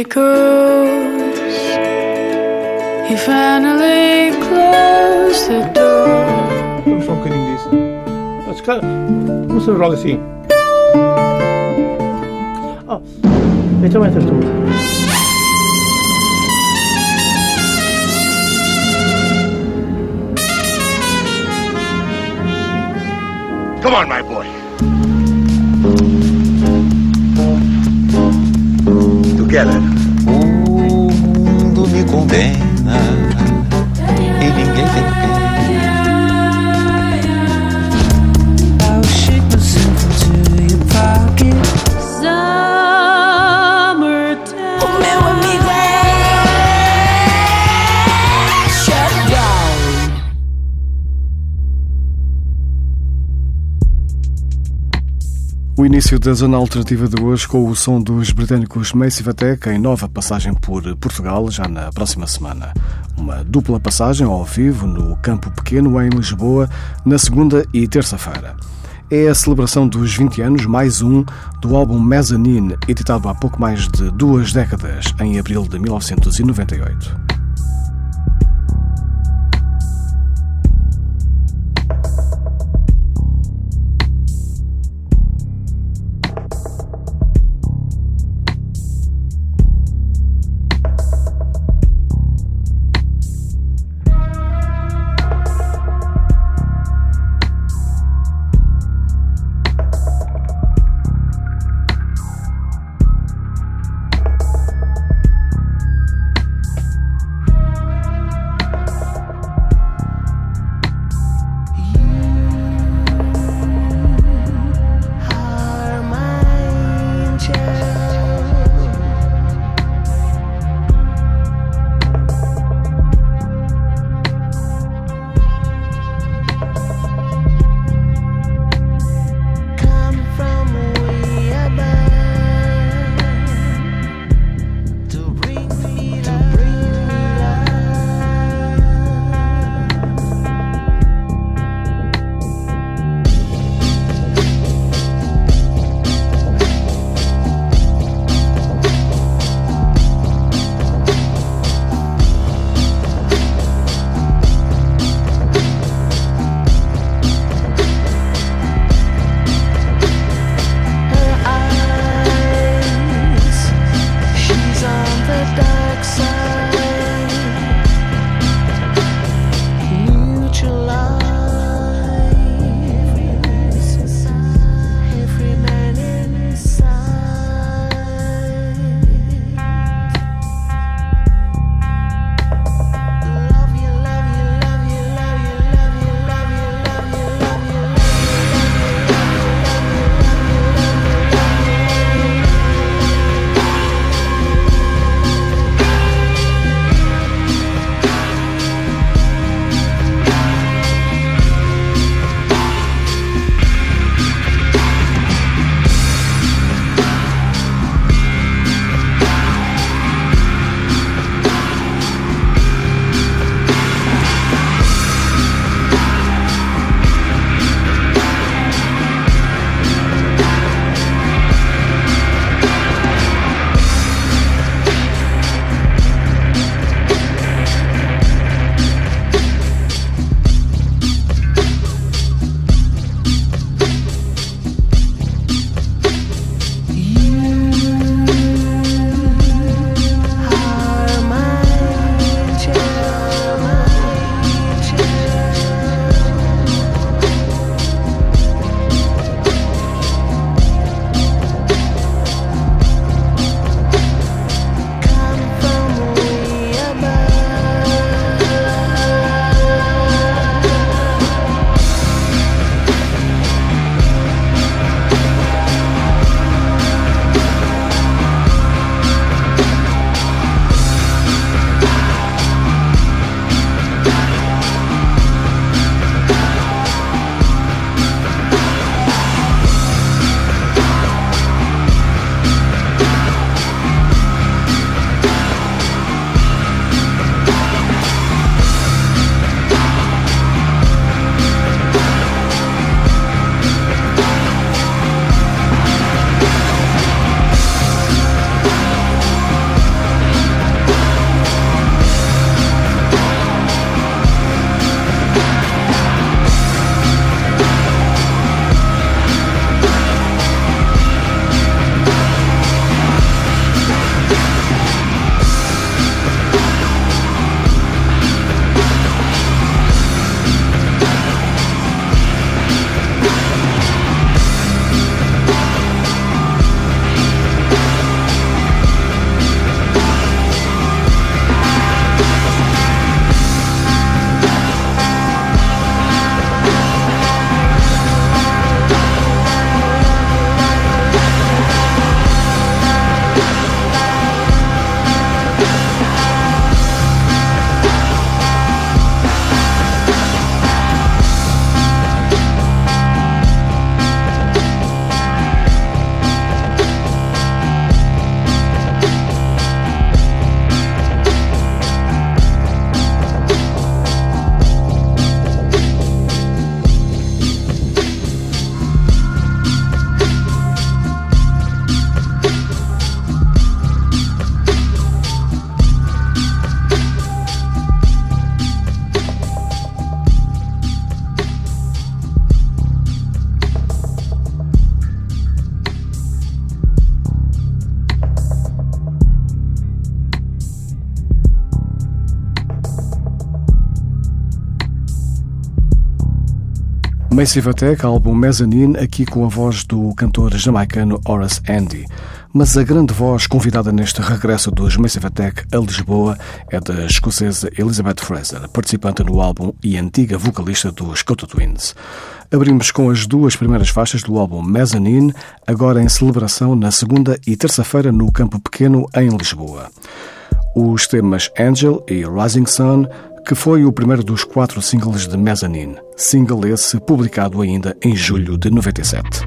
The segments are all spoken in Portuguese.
echoes. He finally closed the door. I'm fucking in this. That's kind of. What's the wrong scene? Oh, it's a winter tour. Come on, my boy. Together. O mundo me condena início da zona alternativa de hoje com o som dos britânicos Massive Attack em nova passagem por Portugal já na próxima semana. Uma dupla passagem ao vivo no Campo Pequeno em Lisboa na segunda e terça-feira. É a celebração dos 20 anos mais um do álbum Mezzanine, editado há pouco mais de duas décadas, em abril de 1998. Massive Attack, álbum Mezzanine, aqui com a voz do cantor jamaicano Horace Andy. Mas a grande voz convidada neste regresso dos Massive Attack a Lisboa é da escocesa Elizabeth Fraser, participante no álbum e antiga vocalista dos Coto Twins. Abrimos com as duas primeiras faixas do álbum Mezzanine, agora em celebração na segunda e terça-feira no Campo Pequeno, em Lisboa. Os temas Angel e Rising Sun que foi o primeiro dos quatro singles de Mezzanine, single esse publicado ainda em julho de 97.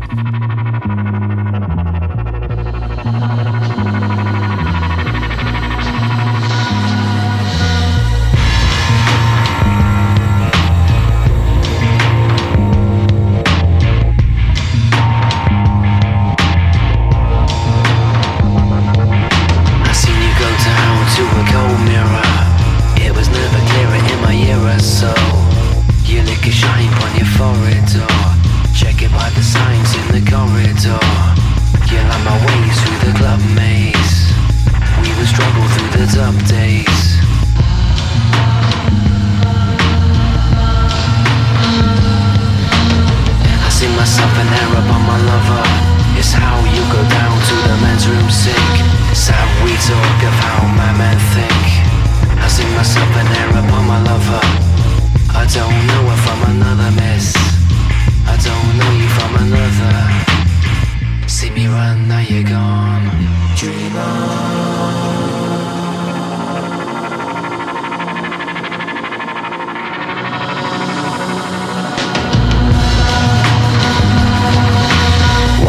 lighted up days. I see myself in error, but my lover It's how you go down to the men's room sink. It's we talk about how my men think. I see myself in error, but my lover. I don't know if I'm another miss. I don't know you from another. See me run, now you're gone. Dream on.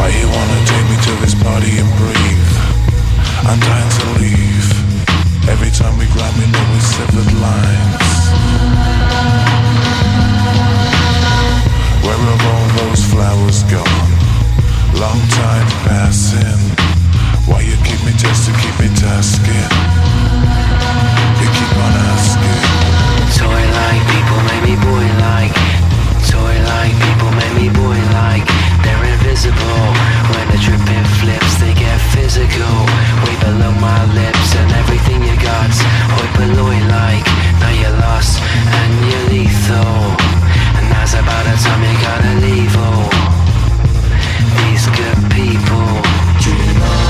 Why you wanna take me to this party and breathe? I'm dying to leave. Every time we grab, we know we severed lines. Where have all those flowers gone? Long time passing. Why you keep me just to keep me tasking? You keep on asking. Toy like people, make me boy like toy like people make me boy like they're invisible. When the trip flips they get physical. Way below my lips and everything you got. Hoi polloi like now you're lost and you're lethal. And that's about the time you gotta leave oh these good people. Dream on.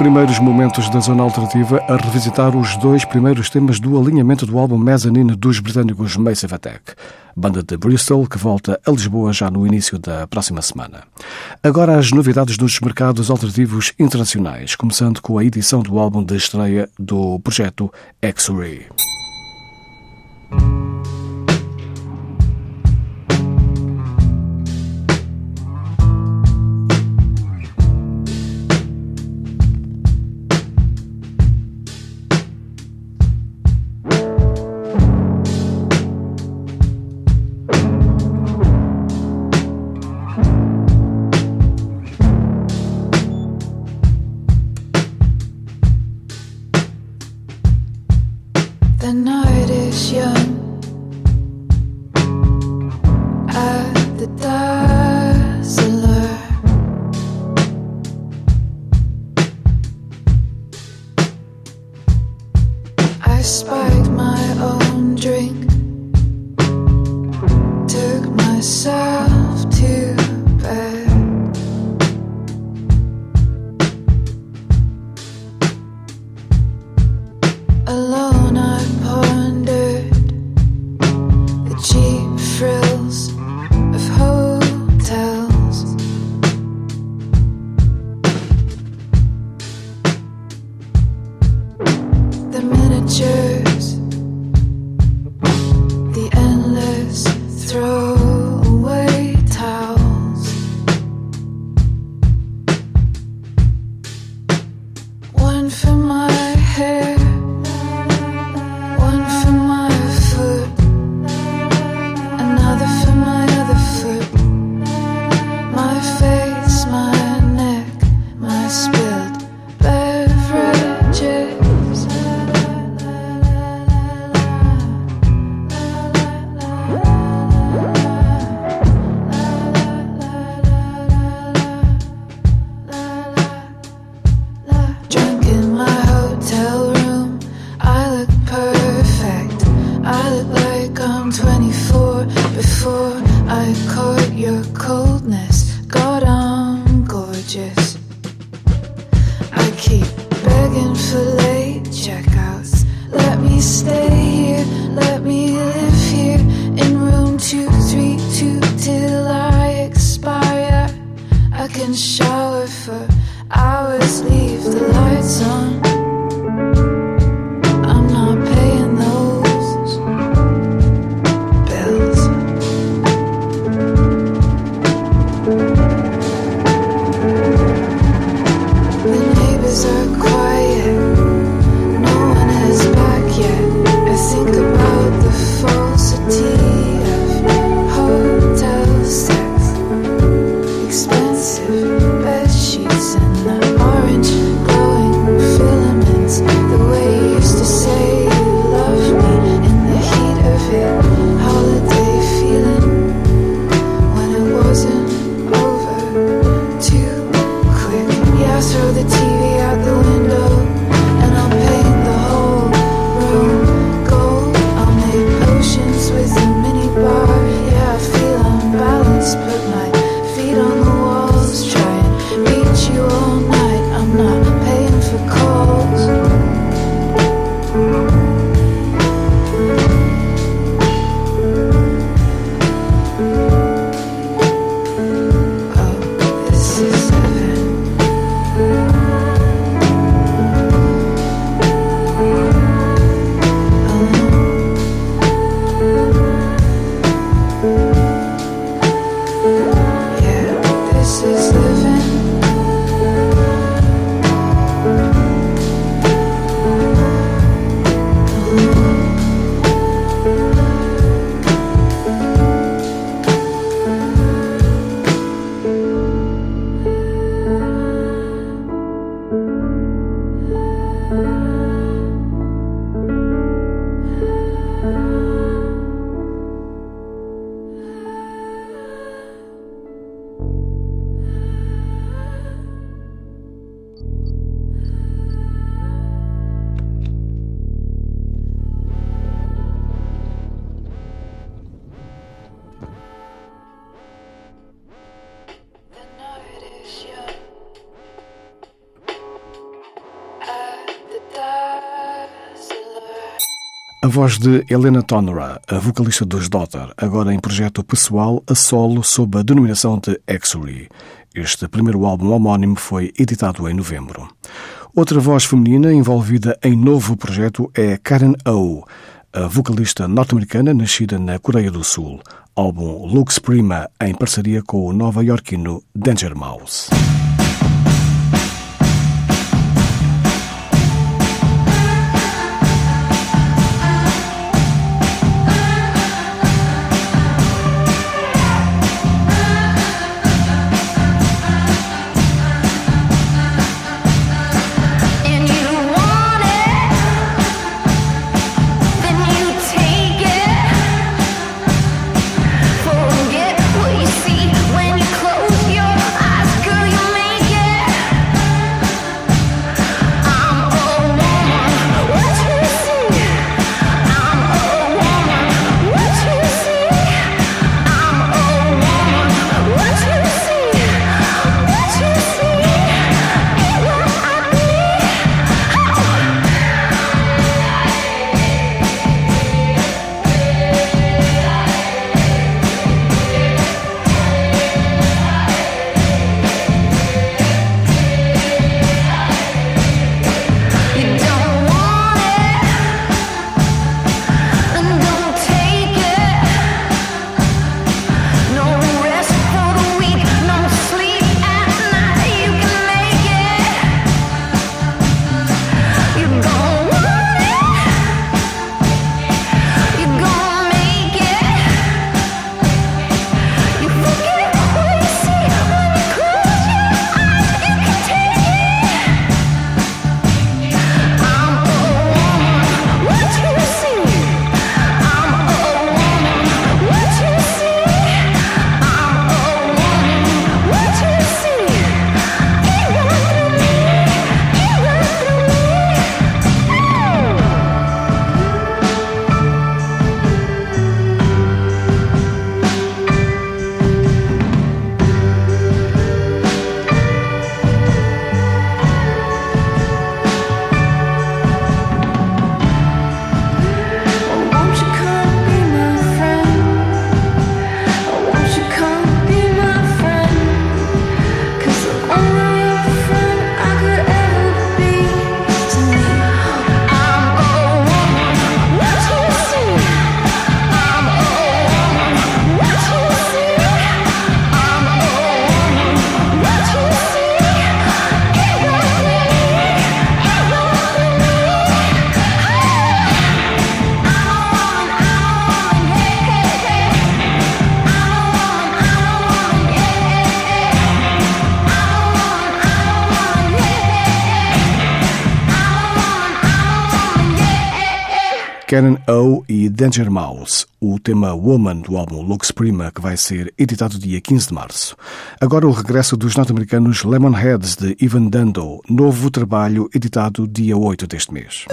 Primeiros momentos da Zona Alternativa a revisitar os dois primeiros temas do alinhamento do álbum Mezzanine dos britânicos Massive Attack, banda de Bristol que volta a Lisboa já no início da próxima semana. Agora as novidades dos mercados alternativos internacionais, começando com a edição do álbum de estreia do projeto X-Ray. die voz de Helena Tonora, a vocalista dos Daughter, agora em projeto pessoal a solo sob a denominação de X-Ray. Este primeiro álbum homónimo foi editado em novembro. Outra voz feminina envolvida em novo projeto é Karen O, a vocalista norte-americana nascida na Coreia do Sul. Álbum Lux Prima em parceria com o nova-iorquino Danger Mouse. Karen O e Danger Mouse, o tema Woman do álbum Lux Prima, que vai ser editado dia 15 de março. Agora o regresso dos norte-americanos Lemonheads de Ivan Dando, novo trabalho editado dia 8 deste mês.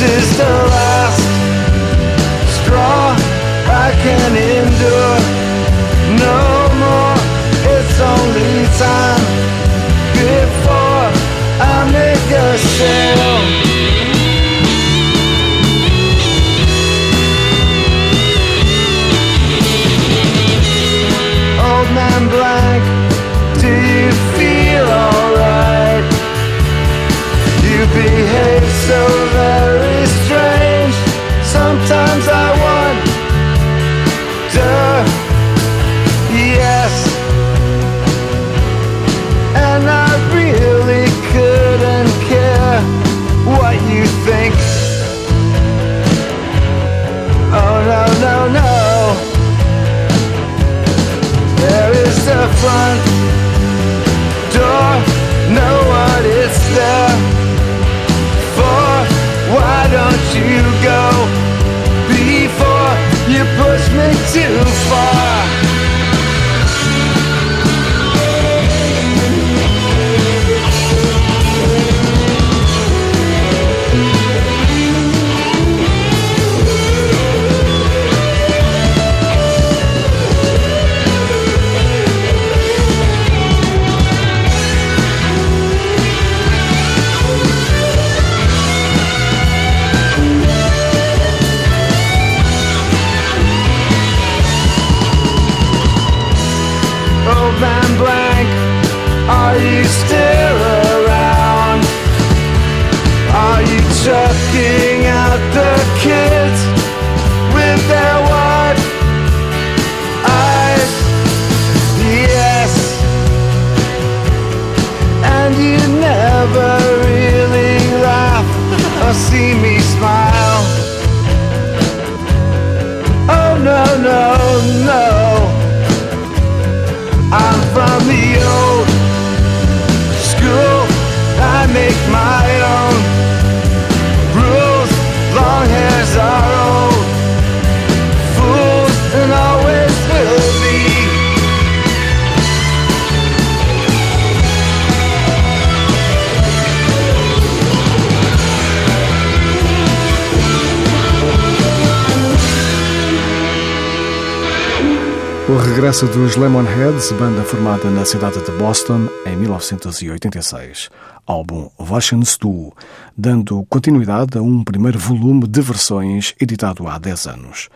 Is the last straw I can endure. No more, it's only time before I make a sale. Old man do you feel alright? You behave so front door. No one is there for. Why don't you go before you push me too far? conversa dos Lemonheads, banda formada na cidade de Boston em 1986, álbum Versions 2, dando continuidade a um primeiro volume de versões editado há 10 anos.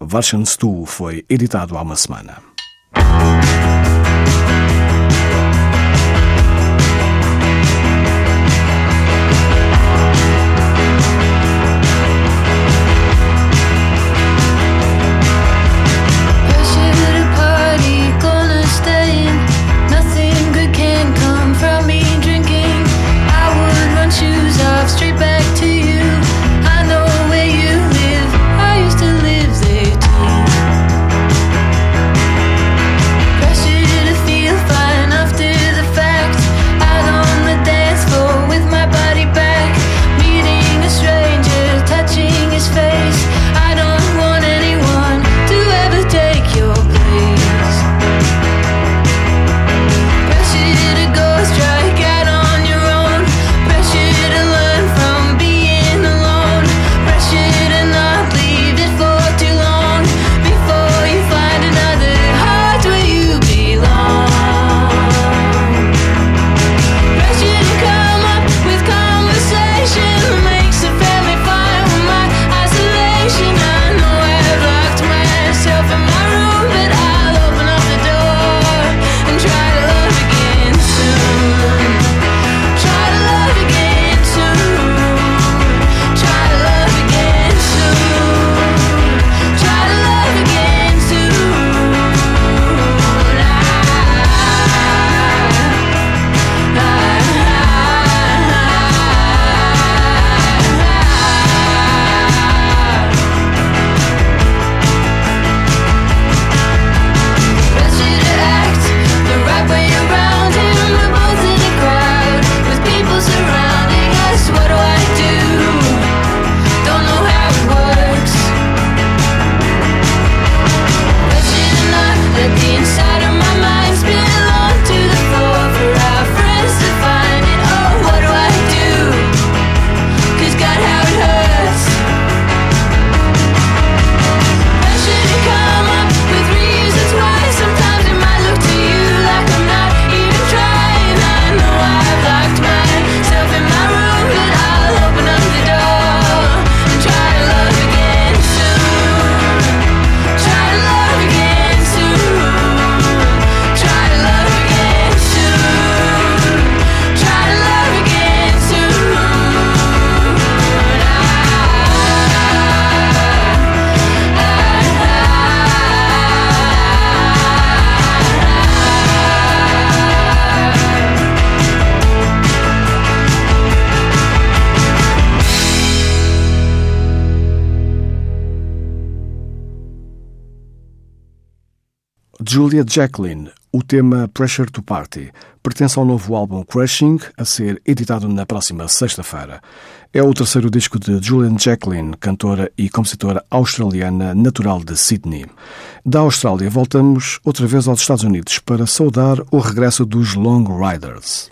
Versions 2 foi editado há uma semana. Julia Jacqueline, o tema Pressure to Party pertence ao novo álbum Crashing, a ser editado na próxima sexta-feira. É o terceiro disco de Julian Jacqueline, cantora e compositora australiana natural de Sydney. Da Austrália, voltamos outra vez aos Estados Unidos para saudar o regresso dos Long Riders.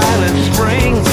Silent spring.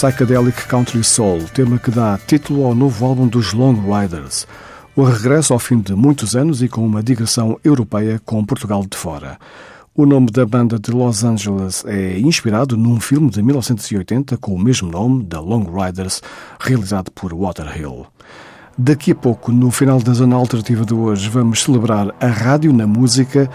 Psychedelic Country Soul, tema que dá título ao novo álbum dos Long Riders. O regresso ao fim de muitos anos e com uma digressão europeia com Portugal de fora. O nome da banda de Los Angeles é inspirado num filme de 1980 com o mesmo nome, The Long Riders, realizado por Waterhill. Daqui a pouco, no final da zona alternativa de hoje, vamos celebrar a rádio na música.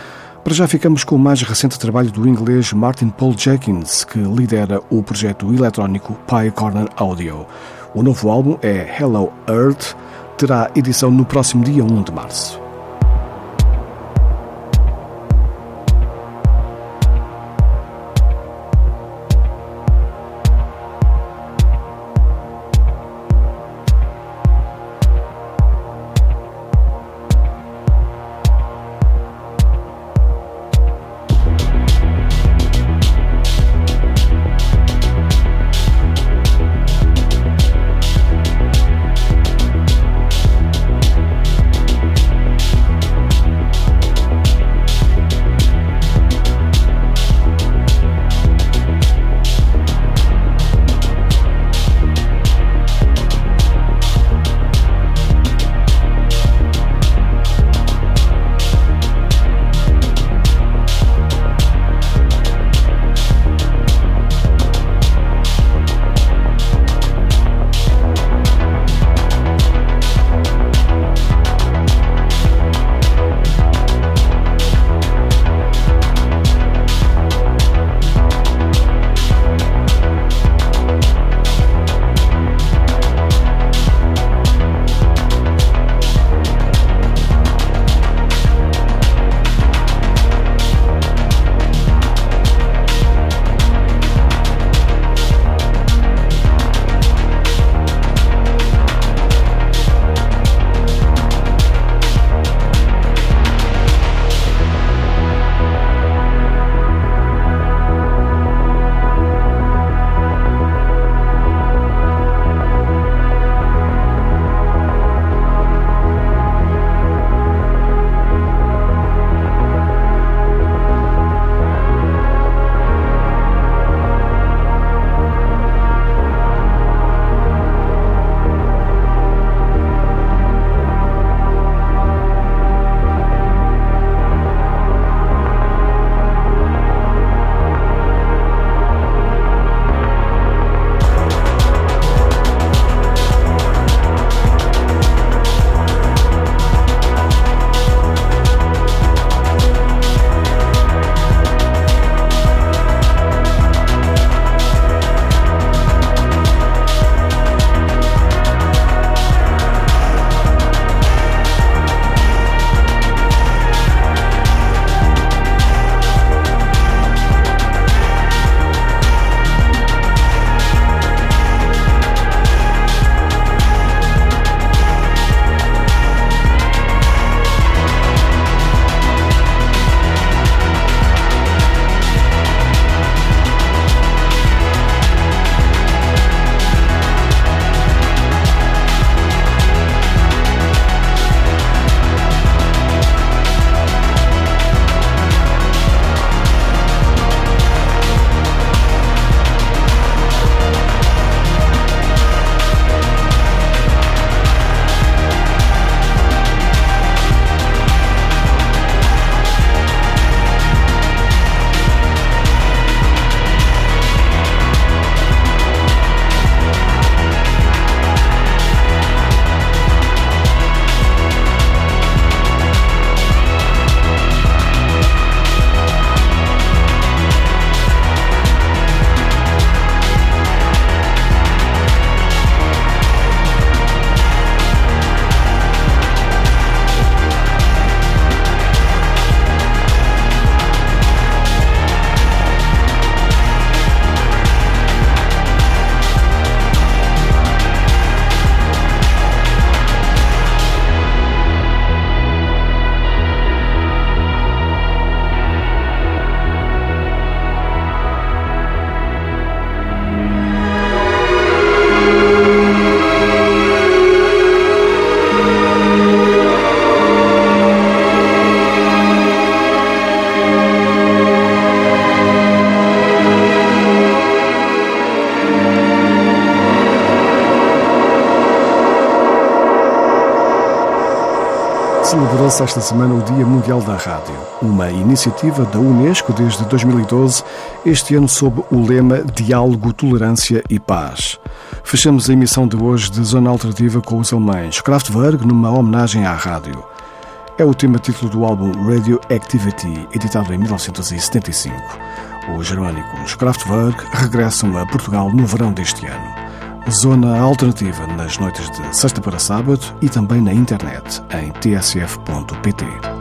Para já ficamos com o mais recente trabalho do inglês Martin Paul Jenkins, que lidera o projeto eletrónico Pie Corner Audio. O novo álbum é Hello Earth, terá edição no próximo dia 1 de março. Celebra-se esta semana o Dia Mundial da Rádio, uma iniciativa da Unesco desde 2012, este ano sob o lema Diálogo, Tolerância e Paz. Fechamos a emissão de hoje de Zona Alternativa com os alemães Kraftwerk numa homenagem à rádio. É o tema título do álbum Radio Activity, editado em 1975. Os germânicos Kraftwerk regressam a Portugal no verão deste ano. Zona Alternativa nas noites de sexta para sábado e também na internet em tsf.pt.